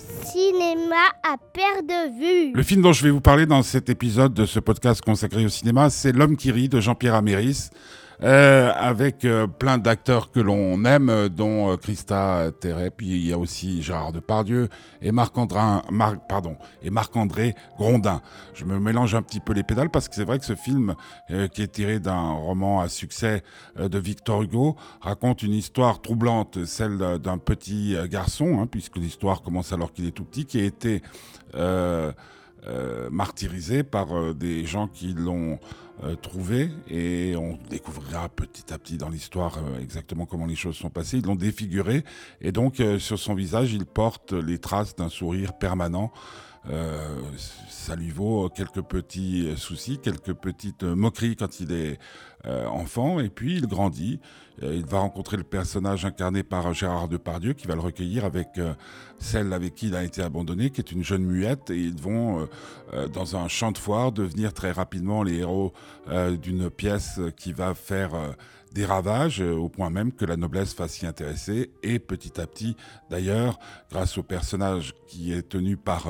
cinéma à perte de vue. Le film dont je vais vous parler dans cet épisode de ce podcast consacré au cinéma, c'est L'homme qui rit de Jean-Pierre Améris. Euh, avec euh, plein d'acteurs que l'on aime, euh, dont Christa Terret, puis il y a aussi Gérard Depardieu et Marc-André Marc, pardon, et Marc-André Grondin. Je me mélange un petit peu les pédales parce que c'est vrai que ce film, qui est tiré d'un roman à succès de Victor Hugo, raconte une histoire troublante, celle d'un petit garçon, hein, puisque l'histoire commence alors qu'il est tout petit, qui a été martyrisé par des gens qui l'ont euh, trouvé et on découvrira petit à petit dans l'histoire euh, exactement comment les choses sont passées. Ils l'ont défiguré et donc euh, sur son visage il porte les traces d'un sourire permanent. Ça lui vaut quelques petits soucis, quelques petites moqueries quand il est enfant. Et puis il grandit. il va rencontrer le personnage incarné par Gérard Depardieu qui va le recueillir avec celle avec qui il a été abandonné, qui est une jeune muette. Et ils vont dans un champ de foire devenir très rapidement les héros euh, d'une pièce qui va faire euh, des ravages euh, au point même que la noblesse va s'y intéresser. Et petit à petit d'ailleurs grâce au personnage qui est tenu par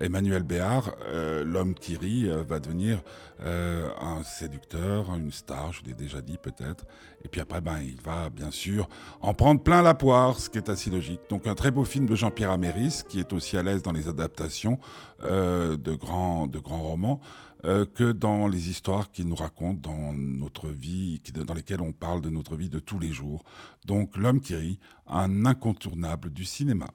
Emmanuel Béard l'homme qui rit va devenir un séducteur une star je l'ai déjà dit peut-être et puis après ben il va bien sûr en prendre plein la poire ce qui est assez logique donc un très beau film de Jean-Pierre Améris qui est aussi à l'aise dans les adaptations de grands romans euh, que dans les histoires qu'il nous raconte dans notre vie, dans lesquelles on parle de notre vie de tous les jours. Donc L'homme qui rit, un incontournable du cinéma.